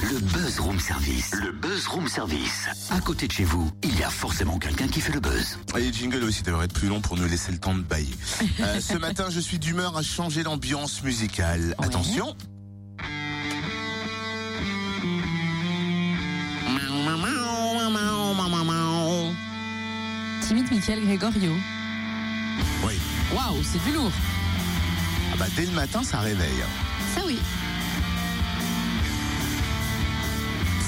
Le Buzz Room Service. Le Buzz Room Service. À côté de chez vous, il y a forcément quelqu'un qui fait le buzz. Et les jingles aussi devraient être plus longs pour nous laisser le temps de bailler. Euh, ce matin, je suis d'humeur à changer l'ambiance musicale. Attention. Timide Michael Gregorio. Oui. Waouh, c'est du lourd. Ah bah, dès le matin, ça réveille. Ça oui.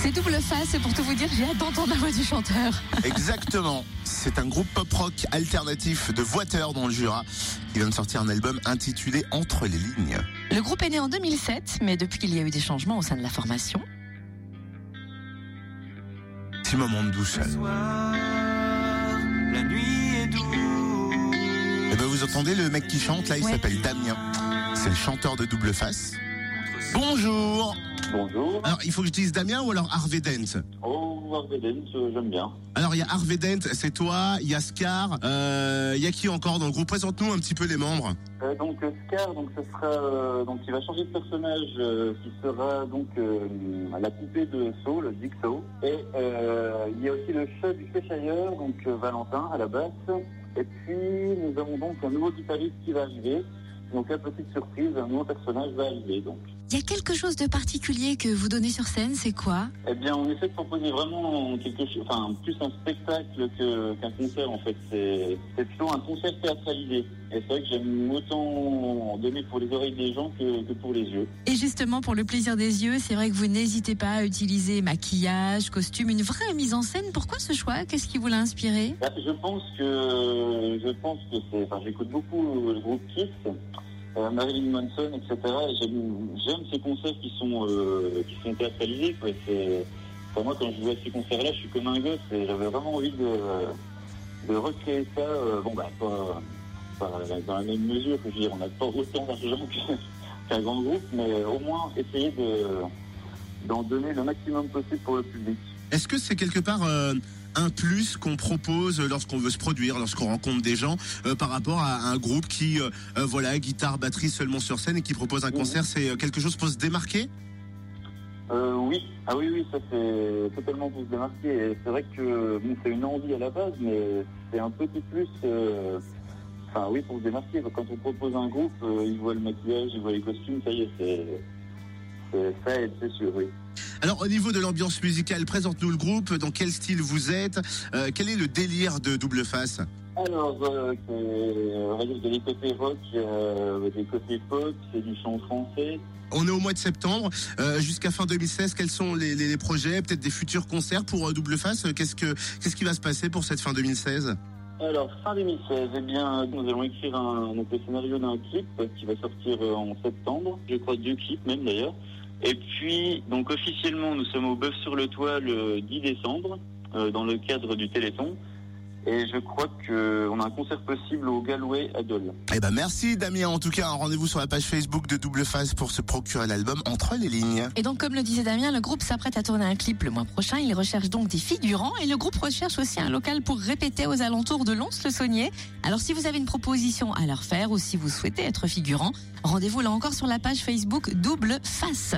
C'est double face, et pour tout vous dire, j'ai hâte d'entendre la voix du chanteur. Exactement. C'est un groupe pop-rock alternatif de Voiteur dans le Jura. Il vient de sortir un album intitulé Entre les lignes. Le groupe est né en 2007, mais depuis qu'il y a eu des changements au sein de la formation. Petit moment de douceur. La nuit est douce. Et ben vous entendez le mec qui chante là, il Ouais. s'appelle Damien. C'est le chanteur de Double Face. Bonjour. Bonjour. Alors il faut que je dise Damien ou alors Harvey Dent Oh, Harvey Dent, euh, j'aime bien. Alors il y a Harvey Dent, c'est toi, il y a Scar, euh, il y a qui encore dans le groupe Présente-nous un petit peu les membres. Euh, donc Scar, donc ce sera, donc il va changer de personnage, qui sera donc la poupée de Saul, le Jigsaw. Et il y a aussi le chat du Cheshire, donc Valentin à la basse. Et puis nous avons donc un nouveau guitariste qui va arriver. Donc la petite surprise, un nouveau personnage va arriver. Donc, Il y a quelque chose de particulier que vous donnez sur scène, c'est quoi? Eh bien, on essaie de proposer vraiment quelque chose, enfin plus un spectacle que- qu'un concert en fait. C'est c'est plutôt un concert théâtralisé. Et c'est vrai que j'aime autant donner pour les oreilles des gens que, que pour les yeux. Et justement, pour le plaisir des yeux, c'est vrai que vous n'hésitez pas à utiliser maquillage, costume, une vraie mise en scène. Pourquoi ce choix? Qu'est-ce qui vous l'a inspiré? Bah, je pense que je pense que c'est. Enfin, j'écoute beaucoup le groupe Kiss, euh, Marilyn Manson, etc. Et j'aime ces concerts qui sont euh, qui sont théâtralisés. Moi, quand je vois ces concerts-là, je suis comme un gosse et j'avais vraiment envie de de recréer ça. euh, bon, bah pas, dans la même mesure. Je veux dire, on n'a pas autant d'argent qu'un grand groupe, mais au moins essayer de d'en donner le maximum possible pour le public. Est-ce que c'est quelque part euh, un plus qu'on propose lorsqu'on veut se produire, lorsqu'on rencontre des gens, euh, par rapport à un groupe qui, euh, euh, voilà, guitare, batterie seulement sur scène et qui propose un Mhm. concert, c'est quelque chose pour se démarquer? Euh, oui, ah oui, oui, ça c'est totalement pour se démarquer. C'est vrai que bon, c'est une envie à la base, mais c'est un petit plus. euh, Enfin, oui, pour se démarquer. Quand on propose un groupe, euh, ils voient le maquillage, ils voient les costumes, ça y est, c'est. c'est- Ça aide, c'est sûr, oui. Alors au niveau de l'ambiance musicale, présente-nous le groupe, dans quel style vous êtes, euh, quel est le délire de Double Face? Alors, euh, c'est- on va dire des côtés rock, euh, des côtés pop, c'est du chant français. On est au mois de septembre, euh, jusqu'à fin 2016, quels sont les, les- les projets, peut-être des futurs concerts pour Double Face? Qu'est-ce que qu'est-ce qui va se passer pour cette fin 2016 Alors, fin 2016, eh bien, nous allons écrire un, donc, le scénario d'un clip qui va sortir en septembre. Je crois deux clips même d'ailleurs. Et puis, donc officiellement, nous sommes au Bœuf sur le Toit le 10 décembre, euh, dans le cadre du Téléthon. Et je crois qu'on a un concert possible au Galway à Dole. Eh ben merci Damien, en tout cas un rendez-vous sur la page Facebook de Double Face pour se procurer l'album Entre les lignes. Et donc, comme le disait Damien, le groupe s'apprête à tourner un clip le mois prochain. Il recherche donc des figurants et le groupe recherche aussi un local pour répéter aux alentours de Lons-le-Saunier. Alors, si vous avez une proposition à leur faire ou si vous souhaitez être figurant, rendez-vous là encore sur la page Facebook Double Face.